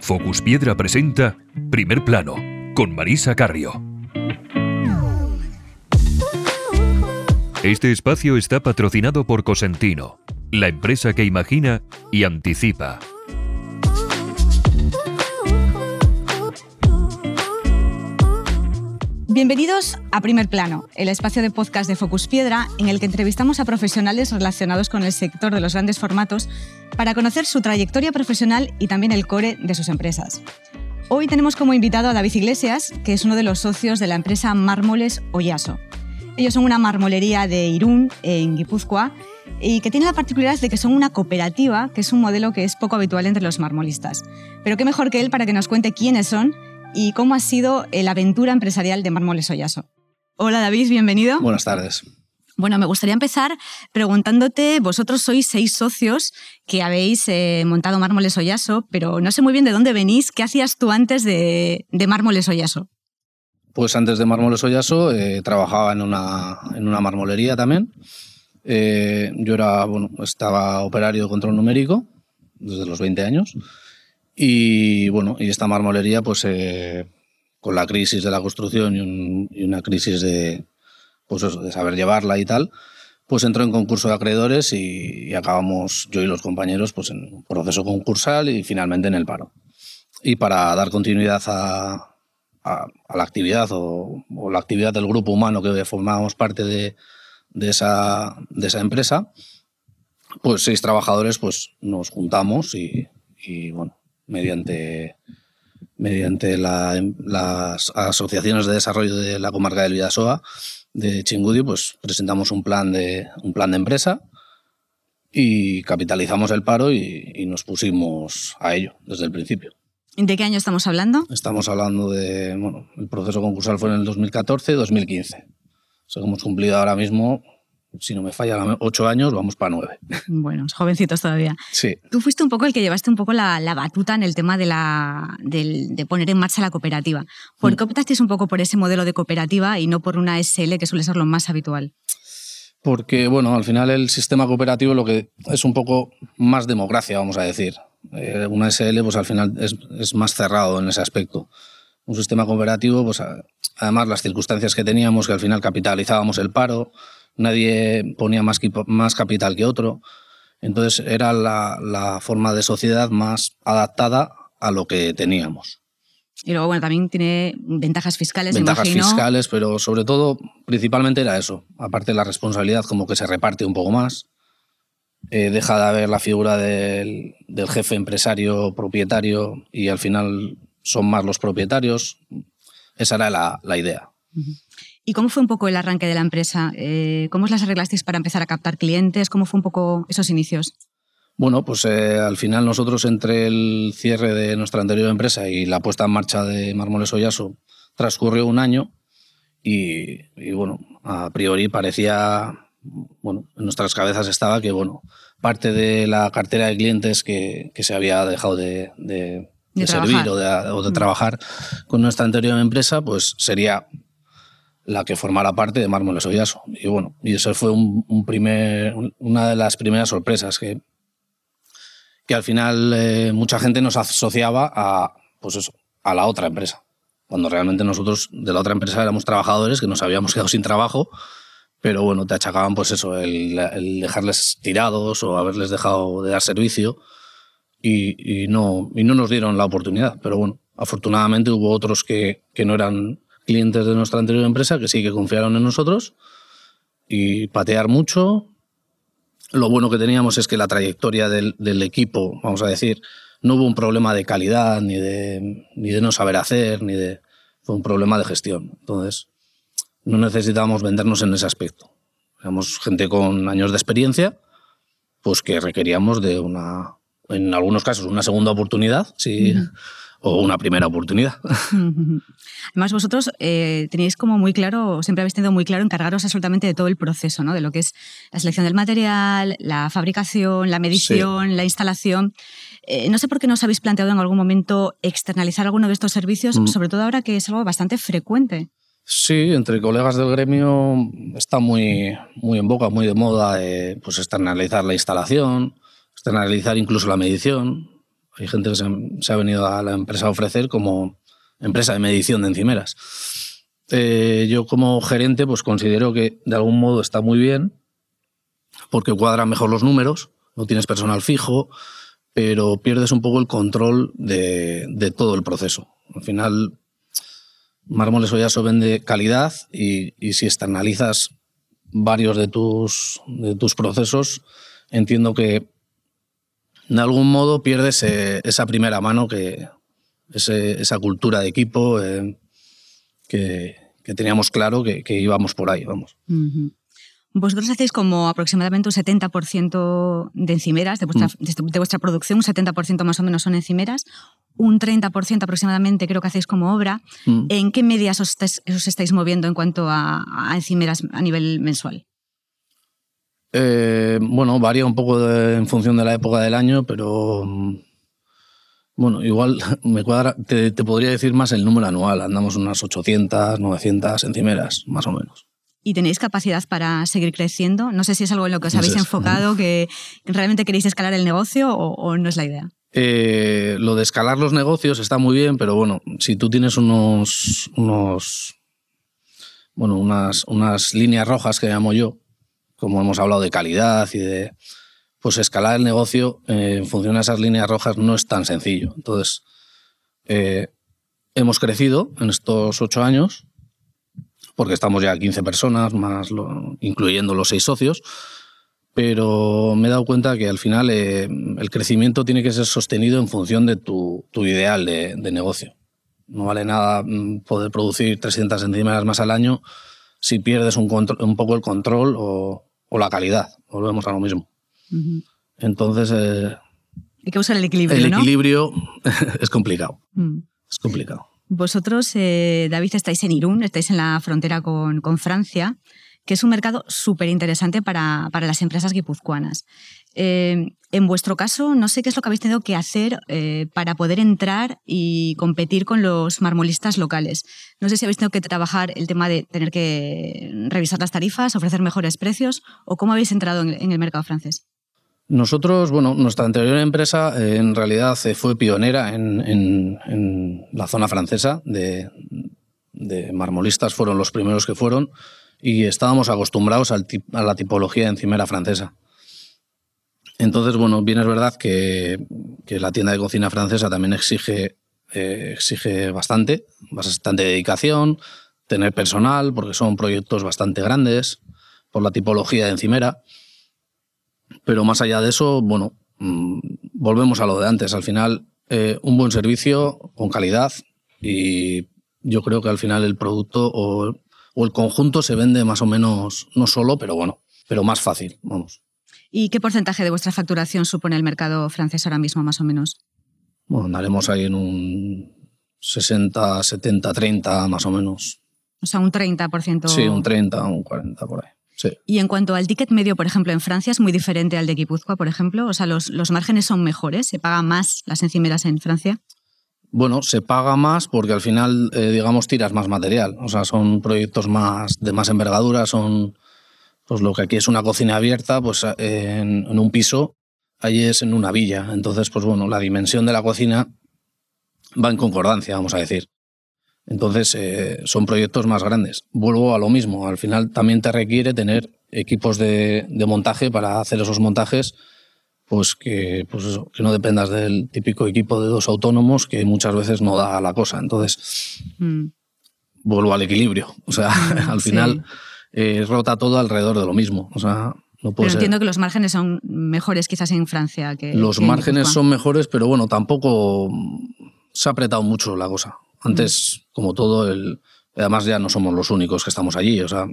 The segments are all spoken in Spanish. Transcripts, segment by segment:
Focus Piedra presenta Primer Plano con Marisa Carrio. Este espacio está patrocinado por Cosentino, la empresa que imagina y anticipa. Bienvenidos a Primer Plano, el espacio de podcast de Focus Piedra en el que entrevistamos a profesionales relacionados con el sector de los grandes formatos para conocer su trayectoria profesional y también el core de sus empresas. Hoy tenemos como invitado a David Iglesias, que es uno de los socios de la empresa Mármoles Oyaso. Ellos son una marmolería de Irún, en Guipúzcoa, y que tiene la particularidad de que son una cooperativa, que es un modelo que es poco habitual entre los marmolistas. Pero qué mejor que él para que nos cuente quiénes son y cómo ha sido la aventura empresarial de Mármoles Oyaso. Hola David, bienvenido. Buenas tardes. Bueno, me gustaría empezar preguntándote, vosotros sois seis socios que habéis eh, montado Mármoles Oyaso, pero no sé muy bien de dónde venís, ¿qué hacías tú antes de, Mármoles Oyaso? Pues antes de Mármoles Oyaso eh, trabajaba en una, en una marmolería también. Eh, yo era, bueno, estaba operario de control numérico desde los 20 años y bueno, y esta marmolería, pues eh, con la crisis de la construcción y, una crisis de, pues de saber llevarla y tal, pues entró en concurso de acreedores y, acabamos yo y los compañeros pues en un proceso concursal y finalmente en el paro. Y para dar continuidad a, a, la actividad o, la actividad del grupo humano que formábamos parte de, de, esa, de esa empresa, pues seis trabajadores pues nos juntamos y, y bueno, mediante, mediante las asociaciones de desarrollo de la comarca del Vidasoa de Chingudio, pues presentamos un plan de, un plan de empresa y capitalizamos el paro y, nos pusimos a ello desde el principio. ¿De qué año estamos hablando? Estamos hablando de, bueno, el proceso concursal fue en el 2014-2015. O sea, hemos cumplido ahora mismo si no me falla, ocho años, vamos para nueve. Bueno, jovencitos todavía. Sí. Tú fuiste un poco el que llevaste un poco la, batuta en el tema de, la, de, poner en marcha la cooperativa. ¿Por mm. qué optasteis un poco por ese modelo de cooperativa y no por una SL, que suele ser lo más habitual? Porque, bueno, al final el sistema cooperativo lo que es un poco más democracia, vamos a decir. Eh, una SL, pues al final es, es más cerrado en ese aspecto. Un sistema cooperativo, pues además las circunstancias que teníamos, que al final capitalizábamos el paro, nadie ponía más, más capital que otro. Entonces era la, forma de sociedad más adaptada a lo que teníamos. Y luego, bueno, también tiene ventajas fiscales, Ventajas fiscales, pero sobre todo, principalmente era eso. Aparte la responsabilidad como que se reparte un poco más. Eh, deja de haber la figura del, jefe empresario propietario y al final son más los propietarios. Esa era la, idea. ¿Y cómo fue un poco el arranque de la empresa? Eh, ¿Cómo os las arreglasteis para empezar a captar clientes? ¿Cómo fue un poco esos inicios? Bueno, pues eh, al final nosotros entre el cierre de nuestra anterior empresa y la puesta en marcha de Mármoles Oyaso transcurrió un año y, bueno, a priori parecía, bueno, en nuestras cabezas estaba que, bueno, parte de la cartera de clientes que, se había dejado de, servir o de, o de mm. trabajar con nuestra anterior empresa, pues sería la que formara parte de Mármoles Oyaso. Y bueno, y eso fue un, primer, una de las primeras sorpresas que, que al final eh, mucha gente nos asociaba a, pues eso, a la otra empresa. Cuando realmente nosotros de la otra empresa éramos trabajadores que nos habíamos quedado sin trabajo, pero bueno, te achacaban pues eso, el, dejarles tirados o haberles dejado de dar servicio y, y, no, y no nos dieron la oportunidad. Pero bueno, afortunadamente hubo otros que, que no eran clientes de nuestra anterior empresa que sí que confiaron en nosotros y patear mucho. Lo bueno que teníamos es que la trayectoria del, equipo, vamos a decir, no hubo un problema de calidad, ni de, ni de no saber hacer, ni de... Fue un problema de gestión. Entonces, no necesitábamos vendernos en ese aspecto. Éramos gente con años de experiencia, pues que requeríamos de una, en algunos casos, una segunda oportunidad, sí o una primera oportunidad. Además, vosotros eh, tenéis como muy claro, siempre habéis tenido muy claro encargaros absolutamente de todo el proceso, ¿no? de lo que es la selección del material, la fabricación, la medición, la instalación. Eh, no sé por qué no os habéis planteado en algún momento externalizar alguno de estos servicios, mm. sobre todo ahora que es algo bastante frecuente. Sí, entre colegas del gremio está muy, muy en boca, muy de moda pues externalizar la instalación, externalizar incluso la medición. Hay gente que se, ha venido a la empresa a ofrecer como empresa de medición de encimeras. Eh, yo como gerente pues considero que de algún modo está muy bien porque cuadran mejor los números, no tienes personal fijo, pero pierdes un poco el control de, todo el proceso. Al final, Mármoles Oyaso vende calidad y, y, si externalizas varios de tus, de tus procesos, entiendo que de algún modo pierdes eh, esa primera mano, que, esa cultura de equipo eh, que, teníamos claro que, íbamos por ahí, vamos. Vosotros hacéis como aproximadamente un 70% de encimeras de vuestra, mm. de vuestra producción, un 70% más o menos son encimeras, un 30% aproximadamente creo que hacéis como obra. Mm. ¿En qué medias os, estáis moviendo en cuanto a, a encimeras a nivel mensual? Eh, bueno, varía un poco en función de la época del año, pero mm, bueno, igual me cuadra, te, podría decir más el número anual. Andamos unas 800, 900 encimeras, más o menos. ¿Y tenéis capacidad para seguir creciendo? No sé si es algo en lo que os habéis enfocado, que realmente queréis escalar el negocio o, no es la idea. Eh, lo de escalar los negocios está muy bien, pero bueno, si tú tienes unos, unos bueno, unas, unas líneas rojas que llamo yo, como hemos hablado de calidad y de pues escalar el negocio eh, en función de esas líneas rojas no es tan sencillo. Entonces, eh, hemos crecido en estos ocho años, porque estamos ya 15 personas, más incluyendo los seis socios, pero me he dado cuenta que al final eh, el crecimiento tiene que ser sostenido en función de tu, ideal de, negocio. No vale nada mm, poder producir 300 centímetros más al año si pierdes un, un poco el control o, o la calidad. Volvemos a lo mismo. Entonces. Eh, Hay que usar el equilibrio. El equilibrio es complicado. Mm. Es complicado. Vosotros, eh, David, estáis en Irún, estáis en la frontera con, con Francia, que es un mercado súper interesante para, para, las empresas guipuzcoanas. Eh, en vuestro caso, no sé qué es lo que habéis tenido que hacer eh, para poder entrar y competir con los marmolistas locales. No sé si habéis tenido que trabajar el tema de tener que revisar las tarifas, ofrecer mejores precios, o cómo habéis entrado en, el mercado francés. Nosotros, bueno, nuestra anterior empresa eh, en realidad fue pionera en, la zona francesa de, marmolistas, fueron los primeros que fueron y estábamos acostumbrados a la tipología de encimera francesa. Entonces, bueno, bien es verdad que, la tienda de cocina francesa también exige, eh, exige bastante, bastante dedicación, tener personal, porque son proyectos bastante grandes, por la tipología de encimera. Pero más allá de eso, bueno, mm, volvemos a lo de antes. Al final, eh, un buen servicio con calidad y yo creo que al final el producto o el conjunto se vende más o menos, no solo, pero bueno, pero más fácil, vamos. ¿Y qué porcentaje de vuestra facturación supone el mercado francés ahora mismo, más o menos? Bueno, andaremos ahí en un 60, 70, 30 más o menos. O sea, un 30%. Sí, un 30, un 40 por ahí. Sí. Y en cuanto al ticket medio, por ejemplo, en Francia es muy diferente al de Guipúzcoa, por ejemplo. O sea, los, los márgenes son mejores, se paga más las encimeras en Francia. Bueno, se paga más porque al final, eh, digamos, tiras más material. O sea, son proyectos más de más envergadura, son pues lo que aquí es una cocina abierta, pues en, un piso, allí es en una villa. Entonces, pues bueno, la dimensión de la cocina va en concordancia, vamos a decir. Entonces, eh, son proyectos más grandes. Vuelvo a lo mismo, al final también te requiere tener equipos de, montaje para hacer esos montajes, pues que, pues que no dependas del típico equipo de dos autónomos que muchas veces no da la cosa. Entonces, mm. vuelvo al equilibrio. O sea, mm, al final eh, rota todo alrededor de lo mismo. O sea, no pero entiendo que los márgenes son mejores quizás en Francia que. Los márgenes son mejores, pero bueno, tampoco se ha apretado mucho la cosa. Antes, mm. como todo, el, además ya no somos los únicos que estamos allí. O sea,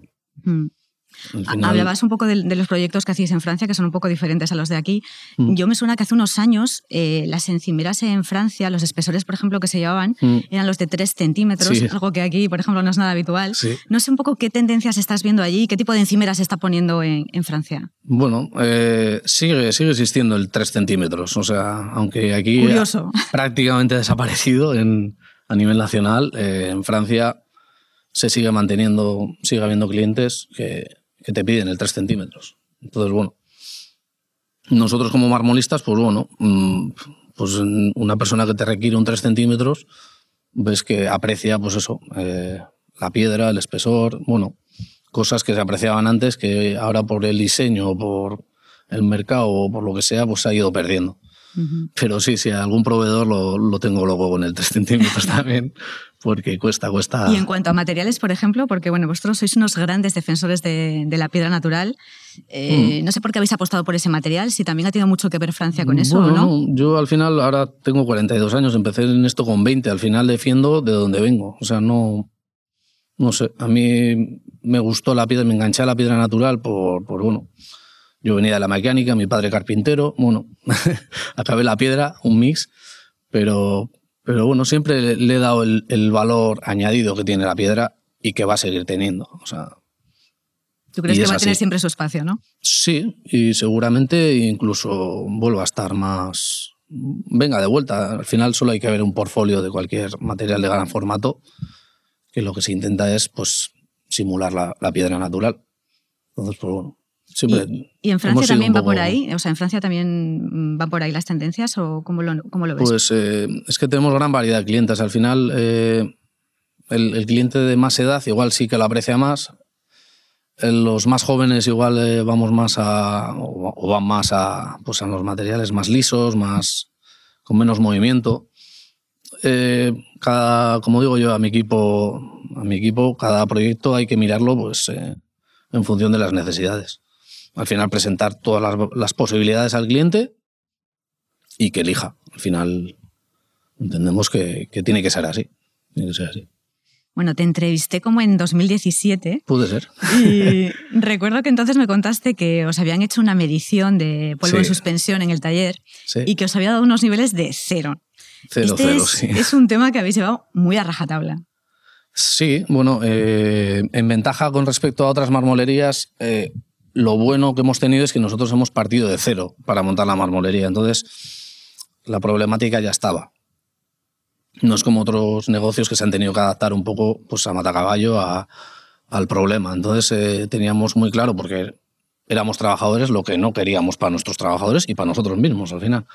Hablabas un poco de, los proyectos que hacéis en Francia, que son un poco diferentes a los de aquí. Mm. Yo me suena que hace unos años eh, las encimeras en Francia, los espesores, por ejemplo, que se llevaban, mm. eran los de 3 centímetros, algo que aquí, por ejemplo, no es nada habitual. No sé un poco qué tendencias estás viendo allí, qué tipo de encimeras se está poniendo en, Francia. Bueno, eh, sigue, sigue existiendo el 3 centímetros, o sea, aunque aquí Curioso. Ha prácticamente desaparecido en, a nivel nacional, eh, en Francia se sigue manteniendo, sigue habiendo clientes que que te piden el 3 centímetros. Entonces, bueno, nosotros como marmolistas, pues bueno, mm, pues una persona que te requiere un 3 centímetros, ves que aprecia, pues eso, eh, la piedra, el espesor, bueno, cosas que se apreciaban antes que ahora por el diseño, por el mercado o por lo que sea, pues se ha ido perdiendo. Pero sí, si algún proveedor lo, lo, tengo luego con el 3 centímetros también, porque cuesta, cuesta. Y en cuanto a materiales, por ejemplo, porque bueno, vosotros sois unos grandes defensores de, de la piedra natural, eh, mm. no sé por qué habéis apostado por ese material, si también ha tenido mucho que ver Francia con eso o no. Yo al final, ahora tengo 42 años, empecé en esto con 20, al final defiendo de donde vengo. O sea, no, no sé, a mí me gustó la piedra, me enganché a la piedra natural por, por bueno, yo venía de la mecánica, mi padre carpintero, bueno, acabé la piedra, un mix, pero, pero bueno, siempre le, he dado el, el, valor añadido que tiene la piedra y que va a seguir teniendo. O sea, ¿Tú crees que va a tener siempre su espacio, no? Sí, y seguramente incluso vuelva a estar más... Venga, de vuelta. Al final solo hay que ver un portfolio de cualquier material de gran formato, que lo que se intenta es pues, simular la, la piedra natural. Entonces, pues bueno, ¿Y, en Francia también va por ahí? O sea, ¿en Francia también va por ahí las tendencias o cómo lo, cómo lo ves? Pues eh, es que tenemos gran variedad de clientes. Al final, eh, el, cliente de más edad igual sí que lo aprecia más. Los más jóvenes igual eh, vamos más a, o, van más a, pues a los materiales más lisos, más con menos movimiento. cada, como digo yo a mi equipo, a mi equipo, cada proyecto hay que mirarlo pues, en función de las necesidades al final presentar todas las, posibilidades al cliente y que elija. Al final entendemos que, tiene que ser así. Tiene que ser así. Bueno, te entrevisté como en 2017. Puede ser. Y recuerdo que entonces me contaste que os habían hecho una medición de polvo en suspensión en el taller y que os había dado unos niveles de cero. Cero, este cero, es, sí. Es un tema que habéis llevado muy a rajatabla. Sí, bueno, eh, en ventaja con respecto a otras marmolerías, eh, lo bueno que hemos tenido es que nosotros hemos partido de cero para montar la marmolería. Entonces, la problemática ya estaba. No es como otros negocios que se han tenido que adaptar un poco pues, a matacaballo a, al problema. Entonces, eh, teníamos muy claro, porque éramos trabajadores, lo que no queríamos para nuestros trabajadores y para nosotros mismos al final.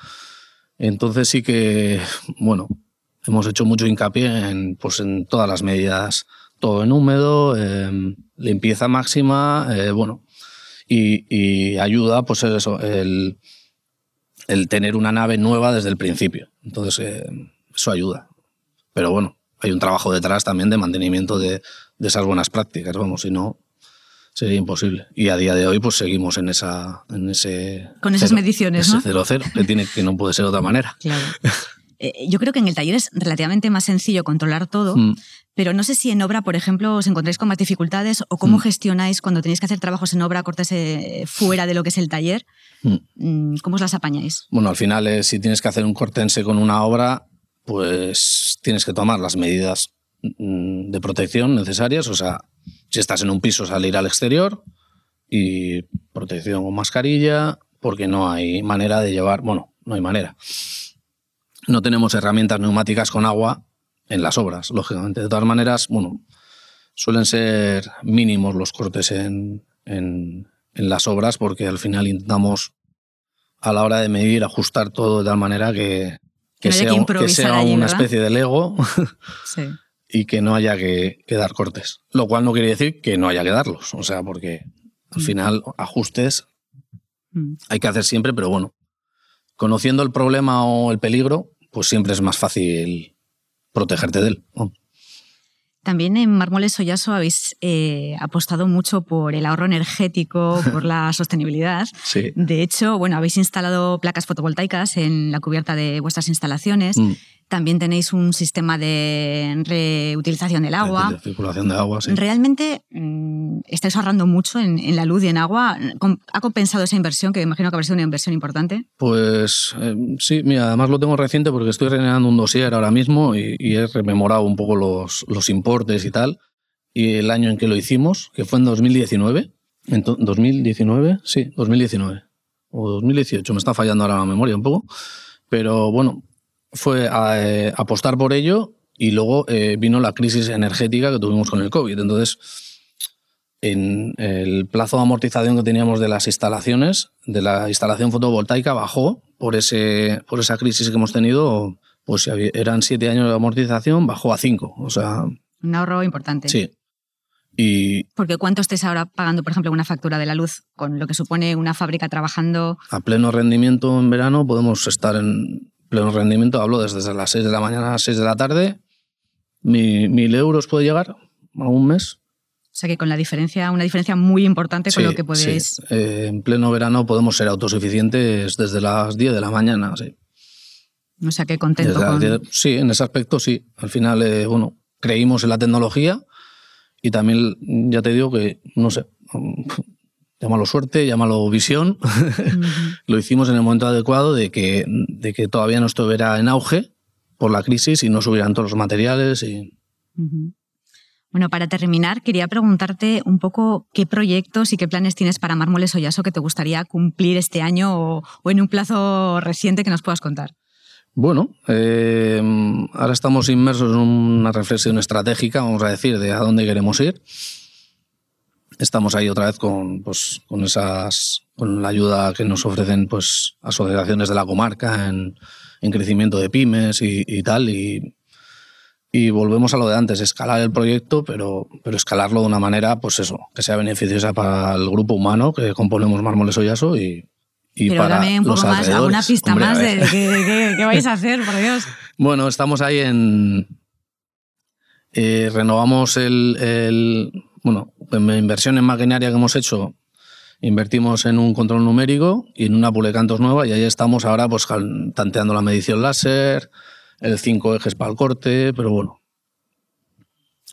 Entonces, sí que, bueno, hemos hecho mucho hincapié en, pues, en todas las medidas. Todo en húmedo, limpieza máxima, eh, bueno, y, ayuda, pues eso, el, el, tener una nave nueva desde el principio. Entonces, eh, eso ayuda. Pero bueno, hay un trabajo detrás también de mantenimiento de, de, esas buenas prácticas, vamos, si no sería imposible. Y a día de hoy pues seguimos en esa en ese con esas mediciones, ese cero cero, que tiene que no puede ser de otra manera. Claro. Eh, yo creo que en el taller es relativamente más sencillo controlar todo, mm. Pero no sé si en obra, por ejemplo, os encontráis con más dificultades o cómo mm. gestionáis cuando tenéis que hacer trabajos en obra, cortes eh, fuera de lo que es el taller. Mm. ¿Cómo os las apañáis? Bueno, al final, eh, si tienes que hacer un cortense con una obra, pues tienes que tomar las medidas de protección necesarias. O sea, si estás en un piso, salir al exterior y protección con mascarilla, porque no hay manera de llevar, bueno, no hay manera no tenemos herramientas neumáticas con agua en las obras, lógicamente. De todas maneras, bueno, suelen ser mínimos los cortes en, las obras porque al final intentamos a la hora de medir, ajustar todo de tal manera que, sea, una especie de Lego y que no haya que, dar cortes. Lo cual no quiere decir que no haya que darlos, o sea, porque al mm. final ajustes mm. hay que hacer siempre, pero bueno, conociendo el problema o el peligro, pues siempre es más fácil protegerte de él. También en Mármoles Soyaso habéis eh, apostado mucho por el ahorro energético, por la sostenibilidad. Sí. De hecho, bueno, habéis instalado placas fotovoltaicas en la cubierta de vuestras instalaciones. Mm. También tenéis un sistema de reutilización del agua. De circulación de agua, sí. Realmente mm, estáis ahorrando mucho en, la luz y en agua. ¿Ha compensado esa inversión, que imagino que habrá sido una inversión importante? Pues eh, sí, mira, además lo tengo reciente porque estoy rellenando un dossier ahora mismo y, he rememorado un poco los, los importes y tal. Y el año en que lo hicimos, que fue en 2019. En ¿2019? Sí, 2019. O 2018, me está fallando ahora la memoria un poco. Pero bueno, fue a, eh, apostar por ello y luego eh, vino la crisis energética que tuvimos con el COVID. Entonces, en el plazo de amortización que teníamos de las instalaciones, de la instalación fotovoltaica, bajó por, ese, por esa crisis que hemos tenido. Pues eran siete años de amortización, bajó a cinco. O sea. Un ahorro importante. Sí. Y Porque ¿cuánto estés ahora pagando, por ejemplo, una factura de la luz con lo que supone una fábrica trabajando? A pleno rendimiento en verano podemos estar en pleno rendimiento, hablo desde las 6 de la mañana a las 6 de la tarde, mil euros puede llegar a un mes. O sea que con la diferencia, una diferencia muy importante con lo que podéis. Sí. Eh, en pleno verano podemos ser autosuficientes desde las 10 de la mañana, sí. O sea que contento. Sí, en ese aspecto sí. Al final, eh, bueno, creímos en la tecnología y también, ya te digo que, no sé, llámalo suerte, llámalo visión, lo hicimos en el momento adecuado de que, de que todavía no estuviera en auge por la crisis y no subieran todos los materiales. Y... Bueno, para terminar, quería preguntarte un poco qué proyectos y qué planes tienes para Mármoles Oyaso que te gustaría cumplir este año o, en un plazo reciente que nos puedas contar. Bueno, eh, ahora estamos inmersos en una reflexión estratégica, vamos a decir, de a dónde queremos ir. Estamos ahí otra vez con, pues, con, esas, con la ayuda que nos ofrecen pues, asociaciones de la comarca en, en crecimiento de pymes y, y tal. Y, y volvemos a lo de antes, escalar el proyecto, pero, pero escalarlo de una manera, pues eso, que sea beneficiosa para el grupo humano que componemos Mármoles Oyaso y, y pero para dame un poco más, alguna pista más de qué, vais a hacer, por Dios. Bueno, estamos ahí en... Eh, renovamos el, el, Bueno, en inversión en maquinaria que hemos hecho, invertimos en un control numérico y en una pulecantos nueva y ahí estamos ahora pues tanteando la medición láser, el cinco ejes para el corte, pero bueno.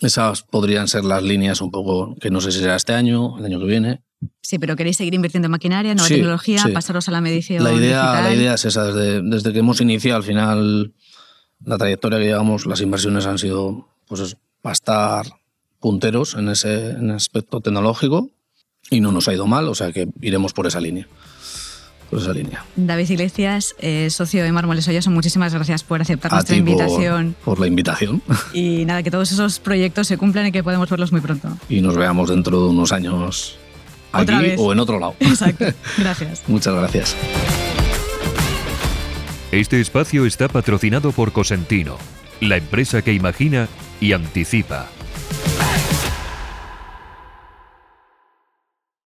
Esas podrían ser las líneas un poco, que no sé si será este año, el año que viene. Sí, pero queréis seguir invirtiendo en maquinaria, nueva tecnología, pasaros a la medición. La idea, digital? la idea es esa, desde, desde, que hemos iniciado al final la trayectoria que llevamos, las inversiones han sido pues para estar punteros en ese, en aspecto tecnológico y no nos ha ido mal, o sea que iremos por esa línea esa línea. David Iglesias, eh, socio de Mármoles Oyaso, muchísimas gracias por aceptar nuestra invitación. Por, la invitación. Y nada, que todos esos proyectos se cumplan y que podemos verlos muy pronto. Y nos veamos dentro de unos años aquí o en otro lado. Exacto. Gracias. Muchas gracias. Este espacio está patrocinado por Cosentino, la empresa que imagina y anticipa.